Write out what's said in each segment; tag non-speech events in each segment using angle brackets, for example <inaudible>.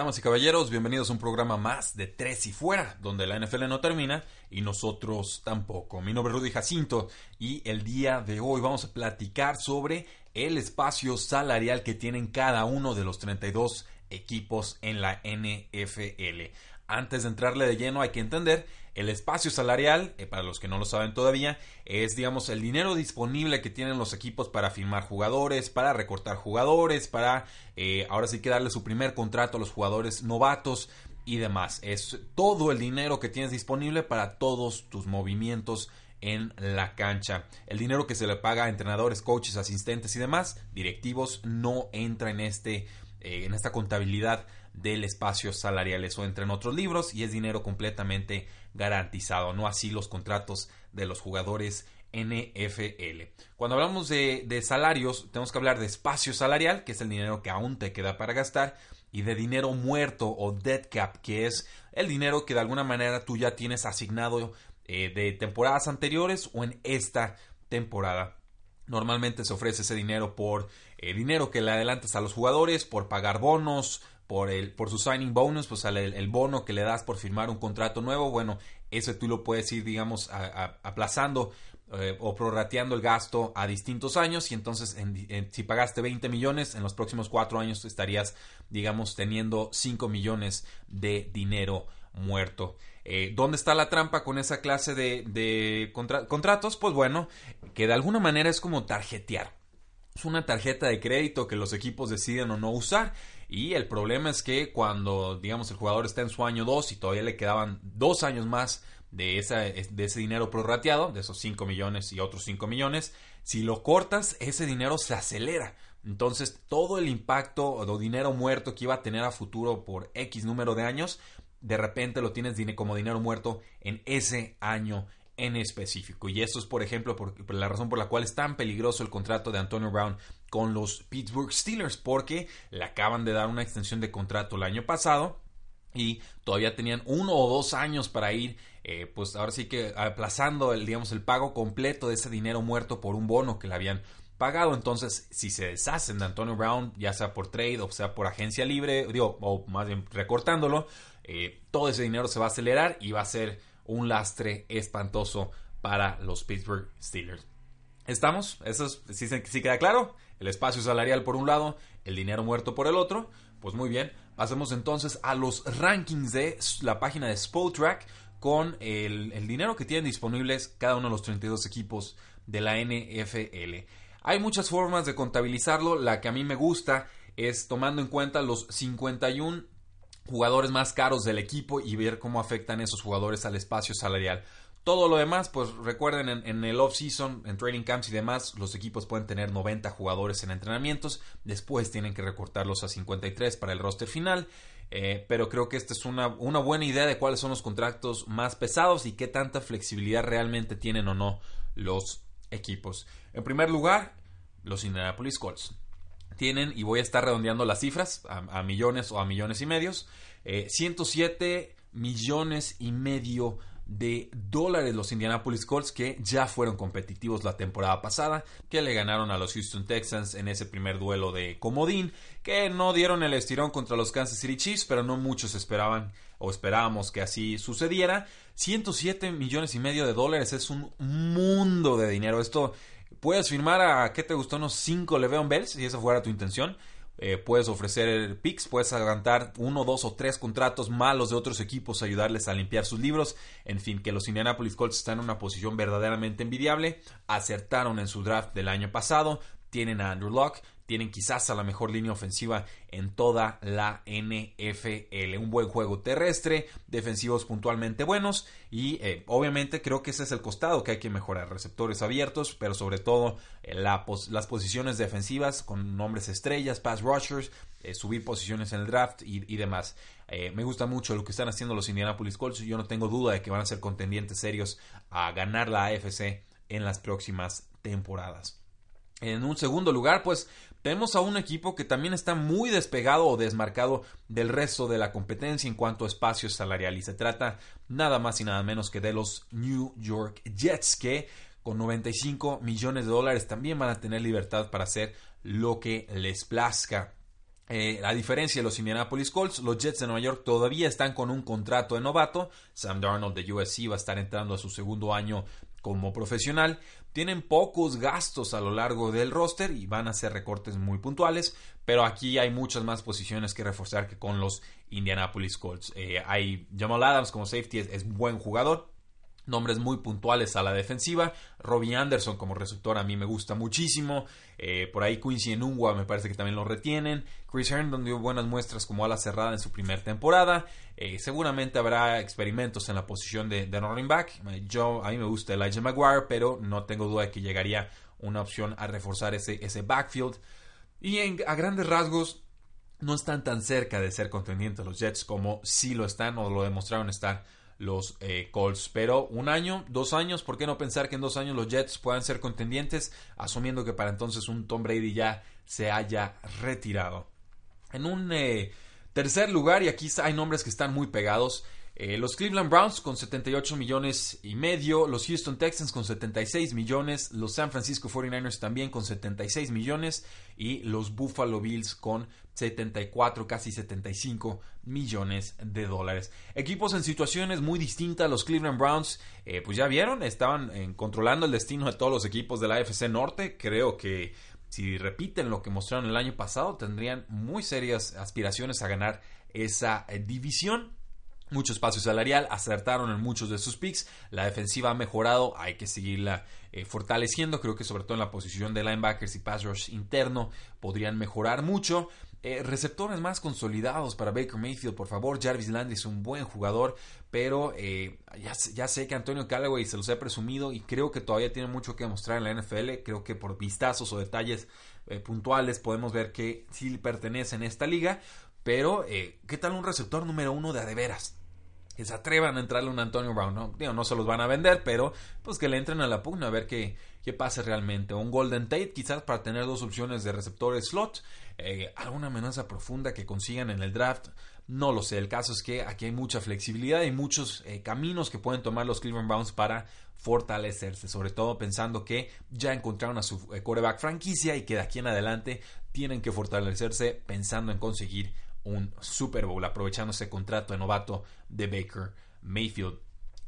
Damas y caballeros, bienvenidos a un programa más de Tres y Fuera, donde la NFL no termina y nosotros tampoco. Mi nombre es Rudy Jacinto y el día de hoy vamos a platicar sobre el espacio salarial que tienen cada uno de los 32 equipos en la NFL. Antes de entrarle de lleno hay que entender el espacio salarial, eh, para los que no lo saben todavía, es digamos el dinero disponible que tienen los equipos para firmar jugadores, para recortar jugadores, para eh, ahora sí que darle su primer contrato a los jugadores novatos y demás. Es todo el dinero que tienes disponible para todos tus movimientos en la cancha. El dinero que se le paga a entrenadores, coaches, asistentes y demás, directivos, no entra en este eh, en esta contabilidad del espacio salarial. Eso entra en otros libros y es dinero completamente garantizado, no así los contratos de los jugadores NFL. Cuando hablamos de, salarios, tenemos que hablar de espacio salarial, que es el dinero que aún te queda para gastar, y de dinero muerto o dead cap, que es el dinero que de alguna manera tú ya tienes asignado eh, de temporadas anteriores o en esta temporada. Normalmente se ofrece ese dinero por eh, dinero que le adelantas a los jugadores, por pagar bonos, por, el, por su signing bonus, pues el, bono que le das por firmar un contrato nuevo, bueno, eso tú lo puedes ir, digamos, aplazando eh, o prorrateando el gasto a distintos años y entonces si pagaste 20 millones, en los próximos cuatro años estarías, digamos, teniendo 5 millones de dinero muerto. Eh, ¿Dónde está la trampa con esa clase de, contratos? Pues bueno, que de alguna manera es como tarjetear. Es una tarjeta de crédito que los equipos deciden o no usar. Y el problema es que cuando, digamos, el jugador está en su año 2 y todavía le quedaban dos años más de, de ese dinero prorrateado, de esos 5 millones y otros 5 millones, si lo cortas, ese dinero se acelera. Entonces, todo el impacto o dinero muerto que iba a tener a futuro por X número de años, de repente lo tienes como dinero muerto en ese año en específico. Y eso es, por ejemplo, por, la razón por la cual es tan peligroso el contrato de Antonio Brown con los Pittsburgh Steelers, porque le acaban de dar una extensión de contrato el año pasado y todavía tenían uno o dos años para ir, eh, pues ahora sí que aplazando el, digamos, el pago completo de ese dinero muerto por un bono que le habían pagado. Entonces, si se deshacen de Antonio Brown, ya sea por trade o sea por agencia libre, digo, o más bien recortándolo, eh, todo ese dinero se va a acelerar y va a ser un lastre espantoso para los Pittsburgh Steelers. ¿Estamos? ¿Eso sí, sí queda claro? El espacio salarial por un lado, el dinero muerto por el otro. Pues muy bien, pasemos entonces a los rankings de la página de Spotrack con el, el, dinero que tienen disponibles cada uno de los 32 equipos de la NFL. Hay muchas formas de contabilizarlo, la que a mí me gusta es tomando en cuenta los 51 jugadores más caros del equipo y ver cómo afectan esos jugadores al espacio salarial. Todo lo demás, pues recuerden en, el off-season, en training camps y demás, los equipos pueden tener 90 jugadores en entrenamientos, después tienen que recortarlos a 53 para el roster final, eh, pero creo que esta es una, buena idea de cuáles son los contratos más pesados y qué tanta flexibilidad realmente tienen o no los equipos. En primer lugar, los Indianapolis Colts tienen, y voy a estar redondeando las cifras a, millones o a millones y medios, 107 eh, millones y medio de dólares los Indianapolis Colts que ya fueron competitivos la temporada pasada, que le ganaron a los Houston Texans en ese primer duelo de comodín, que no dieron el estirón contra los Kansas City Chiefs, pero no muchos esperaban o esperábamos que así sucediera. 107 millones y medio de dólares es un mundo de dinero. Esto Puedes firmar a, ¿qué te gustó? Unos 5 Le'Veon Bells, si esa fuera tu intención. Eh, puedes ofrecer picks, puedes adelantar uno, dos o tres contratos malos de otros equipos, ayudarles a limpiar sus libros. En fin, que los Indianapolis Colts están en una posición verdaderamente envidiable. Acertaron en su draft del año pasado. tienen a Andrew Luck, tienen quizás a la mejor línea ofensiva en toda la NFL. Un buen juego terrestre, defensivos puntualmente buenos y eh, obviamente creo que ese es el costado que hay que mejorar. Receptores abiertos, pero sobre todo eh, las posiciones defensivas con nombres estrellas, pass rushers, eh, subir posiciones en el draft y, y demás. me gusta mucho lo que están haciendo los Indianapolis Colts. Yo no tengo duda de que van a ser contendientes serios a ganar la AFC en las próximas temporadas. En un segundo lugar, pues tenemos a un equipo que también está muy despegado o desmarcado del resto de la competencia en cuanto a espacio salarial y se trata nada más y nada menos que de los New York Jets que con 95 millones de dólares también van a tener libertad para hacer lo que les plazca. Eh, a diferencia de los Indianapolis Colts, los Jets de Nueva York todavía están con un contrato de novato. Sam Darnold de USC va a estar entrando a su segundo año como profesional. Tienen pocos gastos a lo largo del roster y van a ser recortes muy puntuales, pero aquí hay muchas más posiciones que reforzar que con los Indianapolis Colts. Eh, hay Jamal Adams como safety, es, es buen jugador, nombres muy puntuales a la defensiva. Robbie Anderson como receptor a mí me gusta muchísimo. Eh, por ahí Quincy Enungwa me parece que también lo retienen. Chris Herndon dio buenas muestras como ala cerrada en su primera temporada. Eh, seguramente habrá experimentos en la posición de, running back. Yo, a mí me gusta Elijah Maguire, pero no tengo duda de que llegaría una opción a reforzar ese, ese backfield. Y a grandes rasgos, no están tan cerca de ser contendientes los Jets como sí lo están o lo demostraron estar los eh, Colts. Pero un año, dos años, ¿por qué no pensar que en dos años los Jets puedan ser contendientes, asumiendo que para entonces un Tom Brady ya se haya retirado? En un eh, tercer lugar, y aquí hay nombres que están muy pegados, eh, los Cleveland Browns con 78 millones y medio, los Houston Texans con 76 millones, los San Francisco 49ers también con 76 millones y los Buffalo Bills con 74, casi 75 millones de dólares. Equipos en situaciones muy distintas, los Cleveland Browns, eh, pues ya vieron, estaban eh, controlando el destino de todos los equipos de la AFC Norte, creo que si repiten lo que mostraron el año pasado, tendrían muy serias aspiraciones a ganar esa división mucho espacio salarial, acertaron en muchos de sus picks, la defensiva ha mejorado, hay que seguirla eh, fortaleciendo, creo que sobre todo en la posición de linebackers y pass rush interno podrían mejorar mucho. Eh, receptores más consolidados para Baker Mayfield, por favor. Jarvis Landry es un buen jugador, pero eh, ya, sé que Antonio Callaway se los he presumido y creo que todavía tiene mucho que mostrar en la NFL. Creo que por vistazos o detalles puntuales podemos ver que sí pertenece en esta liga. Pero, ¿qué tal un receptor número uno de adeveras? Que se atrevan a entrarle un Antonio Brown. No, no se los van a vender, pero pues que le entren a la pugna a ver qué, qué pase realmente. Un Golden Tate quizás para tener dos opciones de receptores slot. Eh, alguna amenaza profunda que consigan en el draft. No lo sé. El caso es que aquí hay mucha flexibilidad y muchos eh, caminos que pueden tomar los Cleveland Browns para fortalecerse. Sobre todo pensando que ya encontraron a su coreback eh, franquicia y que de aquí en adelante tienen que fortalecerse pensando en conseguir un Super Bowl, aprovechando ese contrato de novato de Baker Mayfield.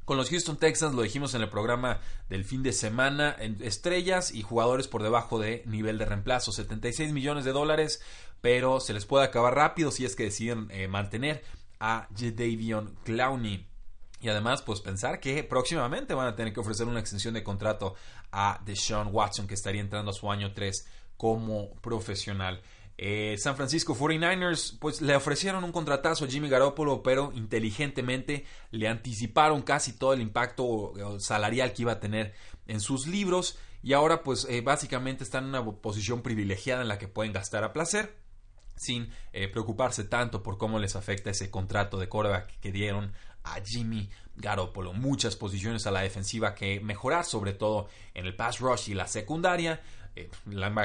Con los Houston Texans, lo dijimos en el programa del fin de semana, estrellas y jugadores por debajo de nivel de reemplazo, 76 millones de dólares, pero se les puede acabar rápido si es que deciden eh, mantener a Jadavion Clowney. Y además, pues pensar que próximamente van a tener que ofrecer una extensión de contrato a Deshaun Watson, que estaría entrando a su año 3 como profesional. Eh, San Francisco 49ers pues le ofrecieron un contratazo a Jimmy Garoppolo, pero inteligentemente le anticiparon casi todo el impacto salarial que iba a tener en sus libros y ahora pues eh, básicamente están en una posición privilegiada en la que pueden gastar a placer sin eh, preocuparse tanto por cómo les afecta ese contrato de quarterback que dieron a Jimmy Garoppolo. Muchas posiciones a la defensiva que mejorar, sobre todo en el pass rush y la secundaria eh,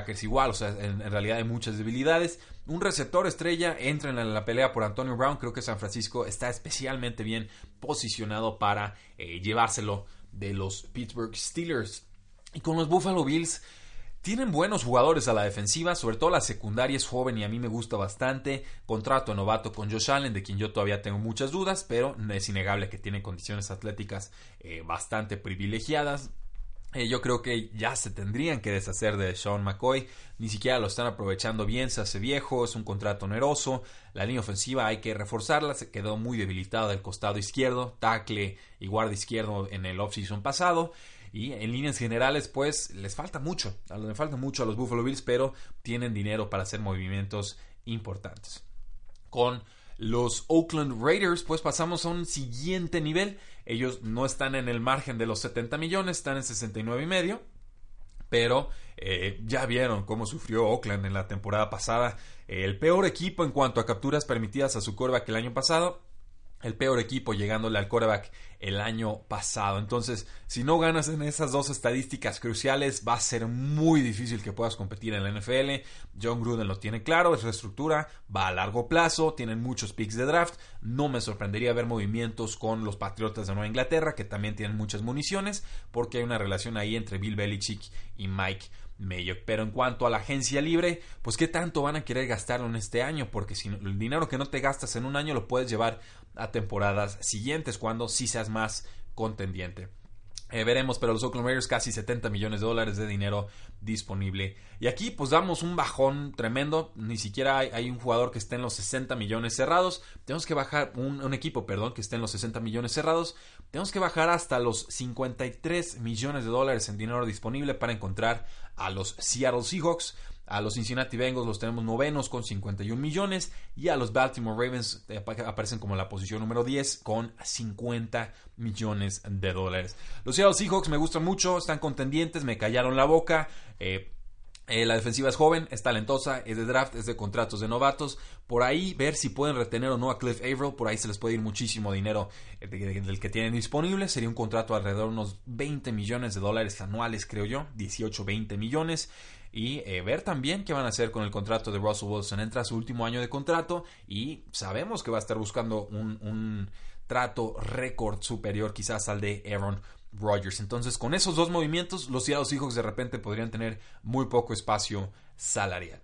es igual, o sea, en, realidad hay muchas debilidades. Un receptor estrella entra en la, pelea por Antonio Brown. Creo que San Francisco está especialmente bien posicionado para eh, llevárselo de los Pittsburgh Steelers. Y con los Buffalo Bills, tienen buenos jugadores a la defensiva, sobre todo la secundaria es joven y a mí me gusta bastante. Contrato novato con Josh Allen, de quien yo todavía tengo muchas dudas, pero es innegable que tiene condiciones atléticas eh, bastante privilegiadas. Eh, yo creo que ya se tendrían que deshacer de Sean McCoy. Ni siquiera lo están aprovechando bien. Se hace viejo, es un contrato oneroso. La línea ofensiva hay que reforzarla. Se quedó muy debilitada del costado izquierdo. Tackle y guardia izquierdo en el offseason pasado. Y en líneas generales, pues les falta mucho, les falta mucho a los Buffalo Bills, pero tienen dinero para hacer movimientos importantes. Con los Oakland Raiders, pues pasamos a un siguiente nivel. Ellos no están en el margen de los 70 millones, están en 69 y medio. Pero eh, ya vieron cómo sufrió Oakland en la temporada pasada. el peor equipo en cuanto a capturas permitidas a su que el año pasado el peor equipo llegándole al quarterback el año pasado. Entonces, si no ganas en esas dos estadísticas cruciales, va a ser muy difícil que puedas competir en la NFL. John Gruden lo tiene claro, es reestructura, va a largo plazo, tienen muchos picks de draft. No me sorprendería ver movimientos con los Patriotas de Nueva Inglaterra, que también tienen muchas municiones, porque hay una relación ahí entre Bill Belichick y Mike pero en cuanto a la agencia libre, pues qué tanto van a querer gastarlo en este año, porque si el dinero que no te gastas en un año lo puedes llevar a temporadas siguientes cuando sí seas más contendiente. Eh, veremos, pero los Oakland Raiders casi 70 millones de dólares de dinero disponible. Y aquí pues damos un bajón tremendo. Ni siquiera hay, un jugador que esté en los 60 millones cerrados. Tenemos que bajar un, un, equipo, perdón, que esté en los 60 millones cerrados. Tenemos que bajar hasta los 53 millones de dólares en dinero disponible para encontrar a los Seattle Seahawks. A los Cincinnati Bengals los tenemos novenos con 51 millones y a los Baltimore Ravens eh, aparecen como la posición número 10 con 50 millones de dólares. Los Seattle Seahawks me gustan mucho, están contendientes, me callaron la boca. Eh, eh, la defensiva es joven, es talentosa, es de draft, es de contratos de novatos. Por ahí ver si pueden retener o no a Cliff Averill. Por ahí se les puede ir muchísimo dinero del que tienen disponible. Sería un contrato alrededor de unos 20 millones de dólares anuales, creo yo. 18, 20 millones y eh, ver también qué van a hacer con el contrato de Russell Wilson. Entra su último año de contrato y sabemos que va a estar buscando un, trato récord superior quizás al de Aaron Rodgers. Entonces, con esos dos movimientos, los Seattle Seahawks de repente podrían tener muy poco espacio salarial.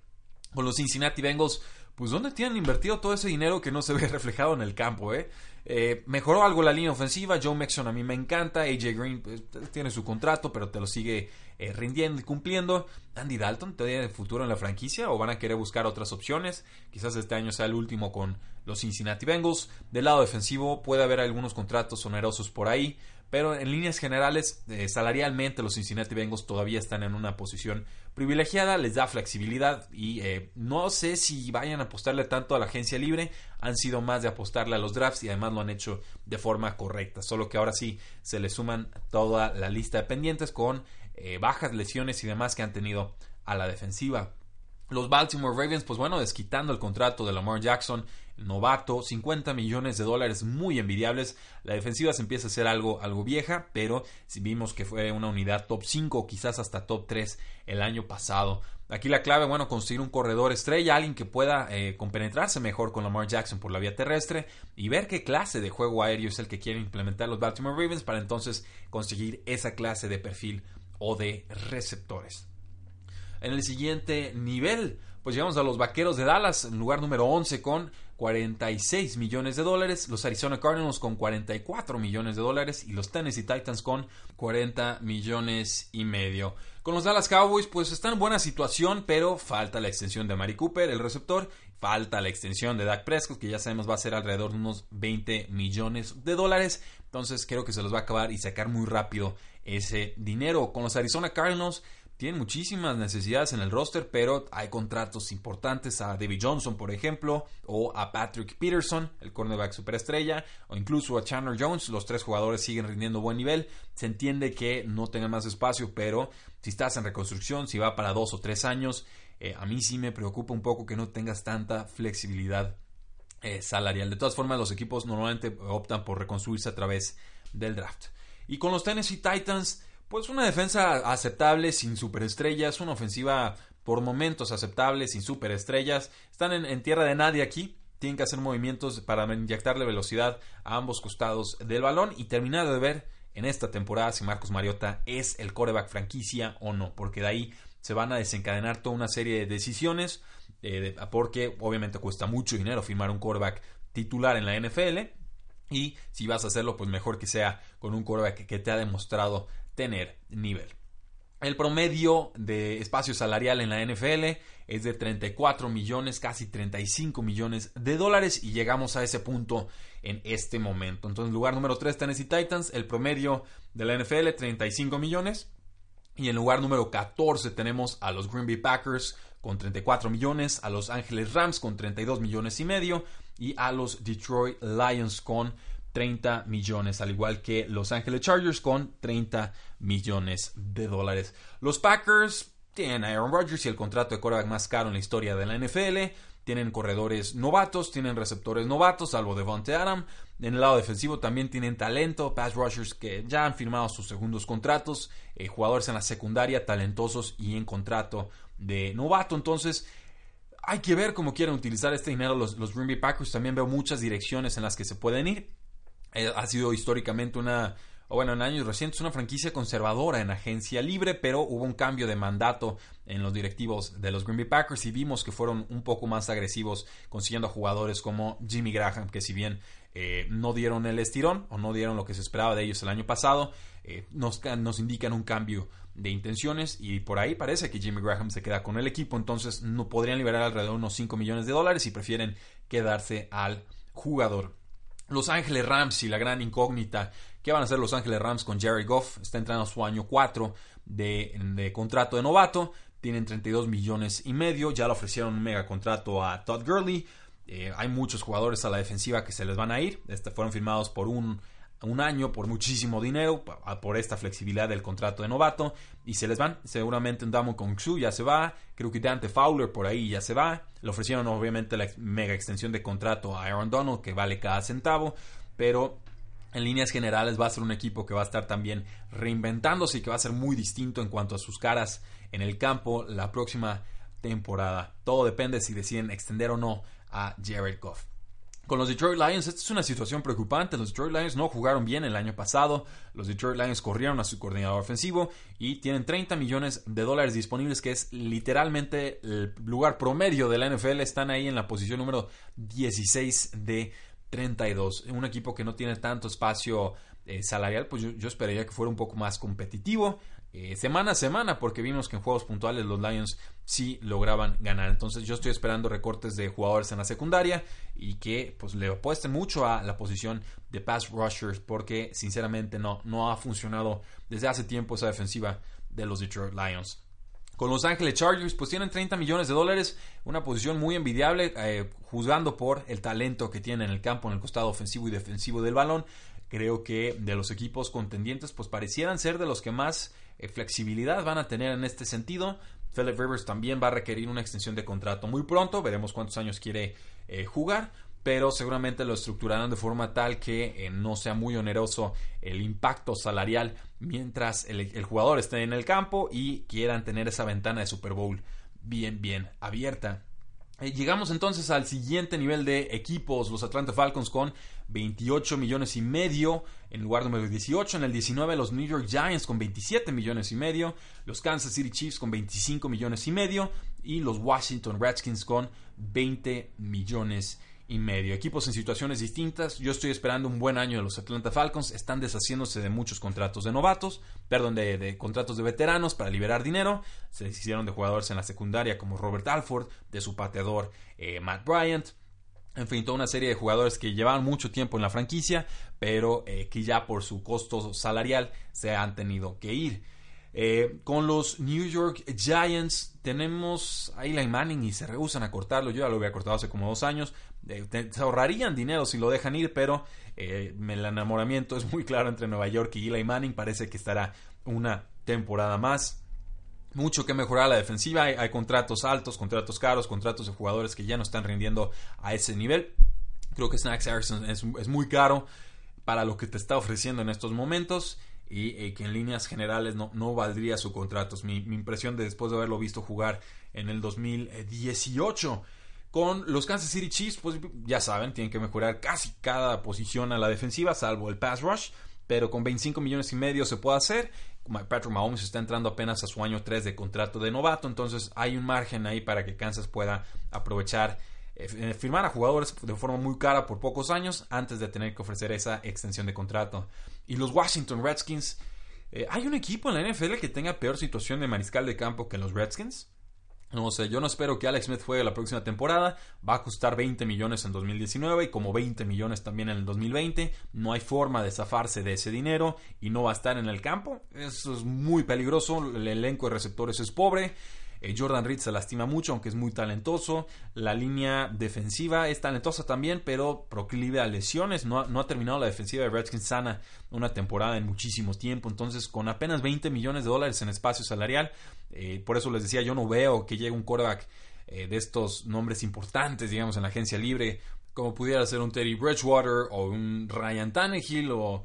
Con los Cincinnati Bengals, pues ¿dónde tienen invertido todo ese dinero que no se ve <laughs> reflejado en el campo? Eh? Eh, mejoró algo la línea ofensiva. Joe Mixon a mí me encanta. AJ Green pues, tiene su contrato, pero te lo sigue eh, rindiendo y cumpliendo. Andy Dalton tiene futuro en la franquicia o van a querer buscar otras opciones. Quizás este año sea el último con los Cincinnati Bengals. Del lado defensivo puede haber algunos contratos onerosos por ahí. Pero en líneas generales, eh, salarialmente los Cincinnati Bengals todavía están en una posición privilegiada, les da flexibilidad y eh, no sé si vayan a apostarle tanto a la agencia libre, han sido más de apostarle a los drafts y además lo han hecho de forma correcta, solo que ahora sí se le suman toda la lista de pendientes con eh, bajas, lesiones y demás que han tenido a la defensiva. Los Baltimore Ravens, pues bueno, desquitando el contrato de Lamar Jackson, novato, 50 millones de dólares muy envidiables. La defensiva se empieza a hacer algo, algo vieja, pero vimos que fue una unidad top 5 o quizás hasta top 3 el año pasado. Aquí la clave, bueno, conseguir un corredor estrella, alguien que pueda eh, compenetrarse mejor con Lamar Jackson por la vía terrestre y ver qué clase de juego aéreo es el que quieren implementar los Baltimore Ravens para entonces conseguir esa clase de perfil o de receptores. En el siguiente nivel, pues llegamos a los Vaqueros de Dallas, en lugar número 11 con 46 millones de dólares, los Arizona Cardinals con 44 millones de dólares y los Tennessee Titans con 40 millones y medio. Con los Dallas Cowboys, pues están en buena situación, pero falta la extensión de Mari Cooper, el receptor, falta la extensión de Dak Prescott, que ya sabemos va a ser alrededor de unos 20 millones de dólares. Entonces creo que se los va a acabar y sacar muy rápido ese dinero. Con los Arizona Cardinals, tienen muchísimas necesidades en el roster, pero hay contratos importantes a David Johnson, por ejemplo, o a Patrick Peterson, el cornerback superestrella, o incluso a Chandler Jones. Los tres jugadores siguen rindiendo buen nivel. Se entiende que no tengan más espacio, pero si estás en reconstrucción, si va para dos o tres años, eh, a mí sí me preocupa un poco que no tengas tanta flexibilidad eh, salarial. De todas formas, los equipos normalmente optan por reconstruirse a través del draft. Y con los Tennessee Titans, pues una defensa aceptable sin superestrellas, una ofensiva por momentos aceptable sin superestrellas. Están en, tierra de nadie aquí. Tienen que hacer movimientos para inyectarle velocidad a ambos costados del balón y terminar de ver en esta temporada si Marcos Mariota es el coreback franquicia o no, porque de ahí se van a desencadenar toda una serie de decisiones, eh, porque obviamente cuesta mucho dinero firmar un coreback titular en la NFL. Y si vas a hacerlo, pues mejor que sea con un coreback que te ha demostrado tener nivel. El promedio de espacio salarial en la NFL es de 34 millones, casi 35 millones de dólares y llegamos a ese punto en este momento. Entonces, lugar número 3, Tennessee Titans, el promedio de la NFL 35 millones. Y en lugar número 14 tenemos a los Green Bay Packers con 34 millones, a los Ángeles Rams con 32 millones y medio y a los Detroit Lions con 30 millones, al igual que Los Ángeles Chargers con 30 millones de dólares. Los Packers tienen a Aaron Rodgers y el contrato de quarterback más caro en la historia de la NFL. Tienen corredores novatos, tienen receptores novatos, salvo Devontae Adam. En el lado defensivo también tienen talento, pass rushers que ya han firmado sus segundos contratos, eh, jugadores en la secundaria talentosos y en contrato de novato. Entonces, hay que ver cómo quieren utilizar este dinero los, los Green Bay Packers. También veo muchas direcciones en las que se pueden ir. Eh, ha sido históricamente una, o bueno, en años recientes, una franquicia conservadora en agencia libre, pero hubo un cambio de mandato en los directivos de los Green Bay Packers y vimos que fueron un poco más agresivos consiguiendo a jugadores como Jimmy Graham, que si bien eh, no dieron el estirón o no dieron lo que se esperaba de ellos el año pasado, eh, nos, nos indican un cambio de intenciones y por ahí parece que Jimmy Graham se queda con el equipo, entonces no podrían liberar alrededor de unos 5 millones de dólares y prefieren quedarse al jugador. Los Ángeles Rams y la gran incógnita, ¿qué van a hacer Los Ángeles Rams con Jerry Goff? Está entrando a su año 4 de, contrato de novato, tienen 32 millones y medio, ya le ofrecieron un mega contrato a Todd Gurley, eh, hay muchos jugadores a la defensiva que se les van a ir, este, fueron firmados por un un año por muchísimo dinero, por esta flexibilidad del contrato de novato, y se les van. Seguramente Damo Kong Su ya se va, creo que Dante Fowler por ahí ya se va. Le ofrecieron obviamente la mega extensión de contrato a Aaron Donald, que vale cada centavo, pero en líneas generales va a ser un equipo que va a estar también reinventándose y que va a ser muy distinto en cuanto a sus caras en el campo la próxima temporada. Todo depende si deciden extender o no a Jared Goff. Con los Detroit Lions, esta es una situación preocupante. Los Detroit Lions no jugaron bien el año pasado. Los Detroit Lions corrieron a su coordinador ofensivo y tienen 30 millones de dólares disponibles, que es literalmente el lugar promedio de la NFL. Están ahí en la posición número 16 de 32. Un equipo que no tiene tanto espacio eh, salarial, pues yo, esperaría que fuera un poco más competitivo. Eh, semana a semana, porque vimos que en juegos puntuales los Lions sí lograban ganar. Entonces yo estoy esperando recortes de jugadores en la secundaria y que pues le apuesten mucho a la posición de pass rushers porque sinceramente no, no ha funcionado desde hace tiempo esa defensiva de los Detroit Lions. Con Los Ángeles Chargers, pues tienen 30 millones de dólares, una posición muy envidiable, eh, juzgando por el talento que tiene en el campo, en el costado ofensivo y defensivo del balón. Creo que de los equipos contendientes, pues parecieran ser de los que más eh, flexibilidad van a tener en este sentido. Philip Rivers también va a requerir una extensión de contrato muy pronto, veremos cuántos años quiere eh, jugar, pero seguramente lo estructurarán de forma tal que eh, no sea muy oneroso el impacto salarial mientras el, jugador esté en el campo y quieran tener esa ventana de Super Bowl bien, bien abierta. Llegamos entonces al siguiente nivel de equipos, los Atlanta Falcons con 28 millones y medio. En lugar número 18, en el 19 los New York Giants con 27 millones y medio, los Kansas City Chiefs con 25 millones y medio y los Washington Redskins con 20 millones y medio. Equipos en situaciones distintas. Yo estoy esperando un buen año de los Atlanta Falcons. Están deshaciéndose de muchos contratos de novatos, perdón, de, contratos de veteranos para liberar dinero. Se hicieron de jugadores en la secundaria como Robert Alford, de su pateador eh, Matt Bryant en fin, toda una serie de jugadores que llevaban mucho tiempo en la franquicia, pero eh, que ya por su costo salarial se han tenido que ir. Eh, con los New York Giants tenemos a Eli Manning y se rehusan a cortarlo. Yo ya lo había cortado hace como dos años. Eh, se ahorrarían dinero si lo dejan ir, pero el enamoramiento es muy claro entre Nueva York y Eli Manning. Parece que estará una temporada más mucho que mejorar la defensiva. Hay, contratos altos, contratos caros, contratos de jugadores que ya no están rindiendo a ese nivel. Creo que Snacks Harrison es, muy caro para lo que te está ofreciendo en estos momentos y eh, que en líneas generales no, no valdría su contrato. mi, mi, impresión de después de haberlo visto jugar en el 2018. Con los Kansas City Chiefs, pues ya saben, tienen que mejorar casi cada posición a la defensiva, salvo el pass rush pero con 25 millones y medio se puede hacer. Patrick Mahomes está entrando apenas a su año 3 de contrato de novato, entonces hay un margen ahí para que Kansas pueda aprovechar, eh, eh, firmar a jugadores de forma muy cara por pocos años antes de tener que ofrecer esa extensión de contrato. Y los Washington Redskins, Eh, ¿Hay un equipo en la NFL que tenga peor situación de mariscal de campo que los Redskins? No sé, yo no espero que Alex Smith juegue la próxima temporada. Va a costar 20 millones en 2019 y como 20 millones también en el 2020. No hay forma de zafarse de ese dinero y no va a estar en el campo. Eso es muy peligroso. El elenco de receptores es pobre. Eh, Jordan Reed se lastima mucho, aunque es muy talentoso. La línea defensiva es talentosa también, pero proclive a lesiones. No ha, terminado la defensiva de Redskins sana una temporada en muchísimo tiempo. Entonces, con apenas 20 millones de dólares en espacio salarial, eh, por eso les decía, yo no veo que llegue un quarterback eh, de estos nombres importantes, digamos, en la agencia libre, como pudiera ser un Teddy Bridgewater o un Ryan Tannehill o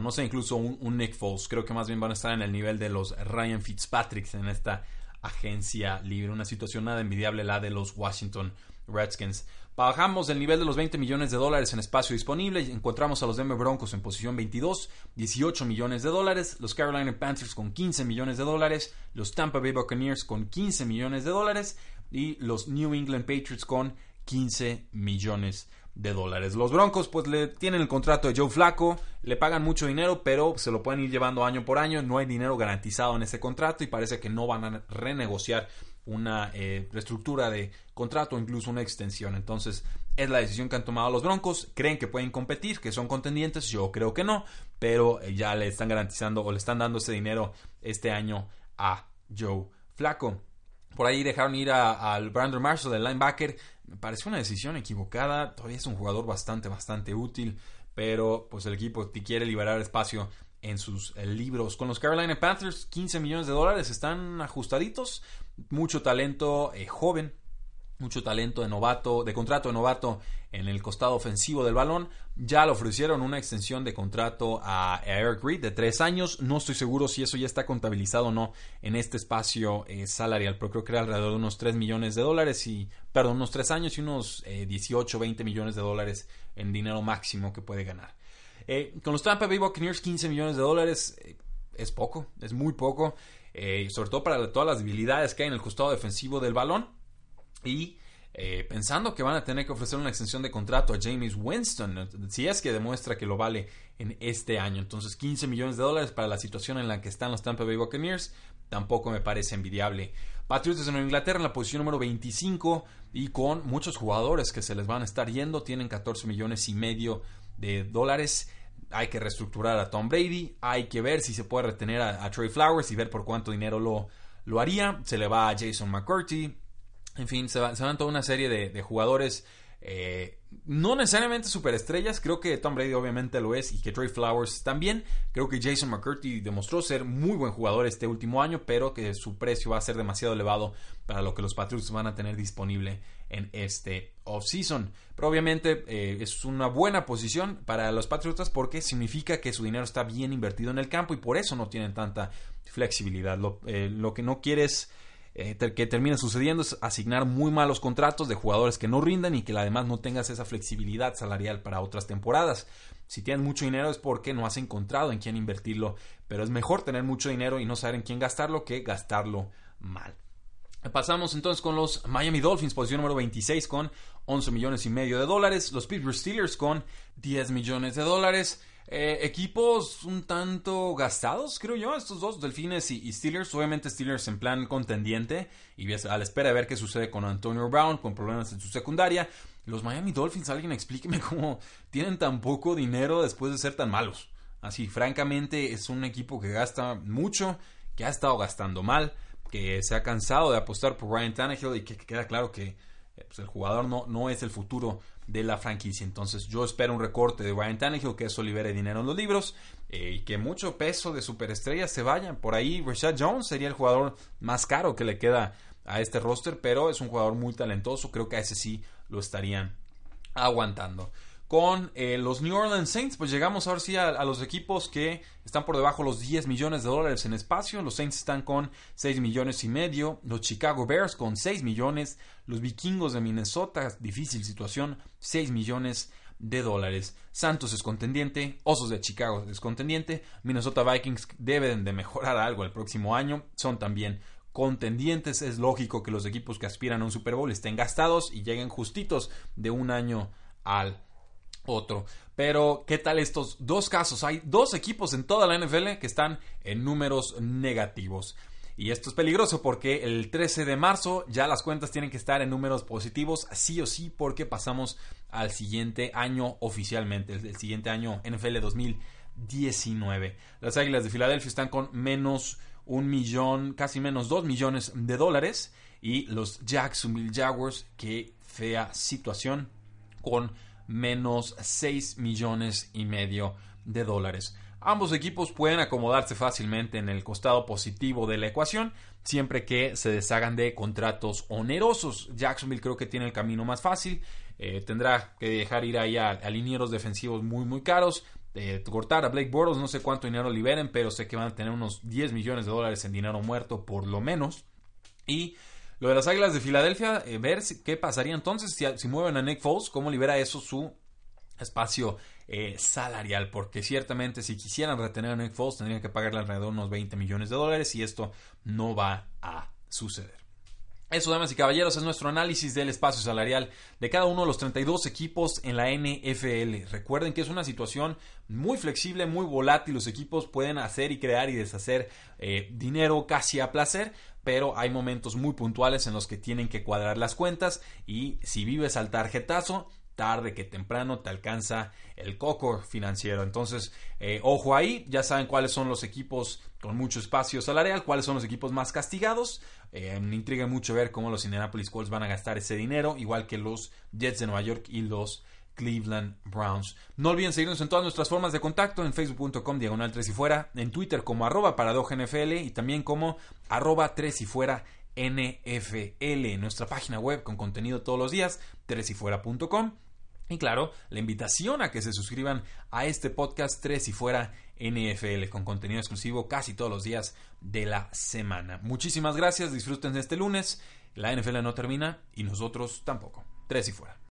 no sé, incluso un, un, Nick Foles. Creo que más bien van a estar en el nivel de los Ryan Fitzpatrick en esta agencia libre. Una situación nada envidiable la de los Washington Redskins. Bajamos el nivel de los 20 millones de dólares en espacio disponible encontramos a los Denver Broncos en posición 22, 18 millones de dólares, los Carolina Panthers con 15 millones de dólares, los Tampa Bay Buccaneers con 15 millones de dólares y los New England Patriots con 15 millones de dólares. Los Broncos pues le tienen el contrato de Joe Flaco, le pagan mucho dinero, pero se lo pueden ir llevando año por año, no hay dinero garantizado en ese contrato y parece que no van a renegociar una eh, reestructura de contrato o incluso una extensión. Entonces es la decisión que han tomado los Broncos. Creen que pueden competir, que son contendientes. Yo creo que no, pero eh, ya le están garantizando o le están dando ese dinero este año a Joe Flaco. Por ahí dejaron ir al Brandon Marshall, el linebacker. Me pareció una decisión equivocada. Todavía es un jugador bastante, bastante útil. Pero pues el equipo quiere liberar espacio en sus eh, libros. Con los Carolina Panthers, 15 millones de dólares están ajustaditos. Mucho talento eh, joven mucho talento de novato, de contrato de novato en el costado ofensivo del balón. Ya le ofrecieron una extensión de contrato a Eric Reed de tres años. No estoy seguro si eso ya está contabilizado o no en este espacio eh, salarial, pero creo que era alrededor de unos 3 millones de dólares y, perdón, unos 3 años y unos 18, eh, 20 millones de dólares en dinero máximo que puede ganar. Eh, con los Tampa Bay Buccaneers, 15 millones de dólares es poco, es muy poco, sobre todo para todas las debilidades que hay en el costado defensivo del balón y eh, pensando que van a tener que ofrecer una extensión de contrato a James Winston, si es que demuestra que lo vale en este año. Entonces 15 millones de dólares para la situación en la que están los Tampa Bay Buccaneers tampoco me parece envidiable. Patriots de Nueva Inglaterra en la posición número 25 y con muchos jugadores que se les van a estar yendo, tienen 14 millones y medio de dólares. Hay que reestructurar a Tom Brady, hay que ver si se puede retener a, Trey Flowers y ver por cuánto dinero lo, lo haría. Se le va a Jason McCurdy, en fin, se, van toda una serie de, jugadores. Eh, no necesariamente superestrellas, creo que Tom Brady obviamente lo es y que Trey Flowers también. Creo que Jason McCurdy demostró ser muy buen jugador este último año, pero que su precio va a ser demasiado elevado para lo que los Patriots van a tener disponible en este offseason. Pero obviamente eh, es una buena posición para los Patriotas porque significa que su dinero está bien invertido en el campo y por eso no tienen tanta flexibilidad. Lo, eh, lo que no quieres eh, que termina sucediendo es asignar muy malos contratos de jugadores que no rindan y que además no tengas esa flexibilidad salarial para otras temporadas. Si tienes mucho dinero es porque no has encontrado en quién invertirlo, pero es mejor tener mucho dinero y no saber en quién gastarlo que gastarlo mal. Pasamos entonces con los Miami Dolphins, posición número 26 con 11 millones y medio de dólares. Los Pittsburgh Steelers con 10 millones de dólares. Eh, equipos un tanto gastados, creo yo, estos dos, Delfines y, Steelers. Obviamente Steelers en plan contendiente y a la espera de ver qué sucede con Antonio Brown, con problemas en su secundaria. Los Miami Dolphins, alguien explíqueme <laughs> cómo tienen tan poco dinero después de ser tan malos. Así, francamente, es un equipo que gasta mucho, que ha estado gastando mal, que se ha cansado de apostar por Ryan Tannehill y que, queda claro que pues, el jugador no, no es el futuro de la franquicia. Entonces yo espero un recorte de Ryan Tannehill, que eso libere dinero en los libros eh, y que mucho peso de superestrellas se vayan. Por ahí Rashad Jones sería el jugador más caro que le queda a este roster, pero es un jugador muy talentoso. Creo que a ese sí lo estarían aguantando con eh, los New Orleans Saints, pues llegamos ahora sí a, los equipos que están por debajo de los 10 millones de dólares en espacio. Los Saints están con 6 millones y medio, los Chicago Bears con 6 millones, los Vikingos de Minnesota, difícil situación, 6 millones de dólares. Santos es contendiente, Osos de Chicago es contendiente, Minnesota Vikings deben de mejorar algo el próximo año, son también contendientes. Es lógico que los equipos que aspiran a un Super Bowl estén gastados y lleguen justitos de un año al otro. Pero, ¿qué tal estos dos casos? Hay dos equipos en toda la NFL que están en números negativos. Y esto es peligroso porque el 13 de marzo ya las cuentas tienen que estar en números positivos, sí o sí, porque pasamos al siguiente año oficialmente, el, siguiente año NFL 2019. Las Águilas de Filadelfia están con menos un millón, casi menos dos millones de dólares. Y los Jacksonville Jaguars, qué fea situación, con menos 6 millones y medio de dólares. Ambos equipos pueden acomodarse fácilmente en el costado positivo de la ecuación, siempre que se deshagan de contratos onerosos. Jacksonville creo que tiene el camino más fácil. Eh, tendrá que dejar ir ahí a, linieros defensivos muy muy caros. Eh, cortar a Blake Bortles, no sé cuánto dinero liberen, pero sé que van a tener unos 10 millones de dólares en dinero muerto por lo menos. Y lo de las Águilas de Filadelfia, eh, ver qué pasaría entonces si, mueven a Nick Foles, cómo libera eso su espacio eh, salarial, porque ciertamente si quisieran retener a Nick Foles tendrían que pagarle alrededor de unos 20 millones de dólares y esto no va a suceder. Eso, damas y caballeros, es nuestro análisis del espacio salarial de cada uno de los 32 equipos en la NFL. Recuerden que es una situación muy flexible, muy volátil. Los equipos pueden hacer y crear y deshacer eh, dinero casi a placer, pero hay momentos muy puntuales en los que tienen que cuadrar las cuentas y si vives al tarjetazo, tarde que temprano te alcanza el coco financiero. Entonces, eh, ojo ahí, ya saben cuáles son los equipos con mucho espacio salarial, cuáles son los equipos más castigados. Eh, me intriga mucho ver cómo los Indianapolis Colts van a gastar ese dinero, igual que los Jets de Nueva York y los Cleveland Browns. No olviden seguirnos en todas nuestras formas de contacto, en facebook.com diagonal 3 y fuera, en Twitter como arroba NFL y también como arroba 3 y fuera NFL, nuestra página web con contenido todos los días, 3 y fuera.com y claro, la invitación a que se suscriban a este podcast 3 y fuera NFL con contenido exclusivo casi todos los días de la semana. Muchísimas gracias, disfruten este lunes. La NFL no termina y nosotros tampoco. 3 y fuera.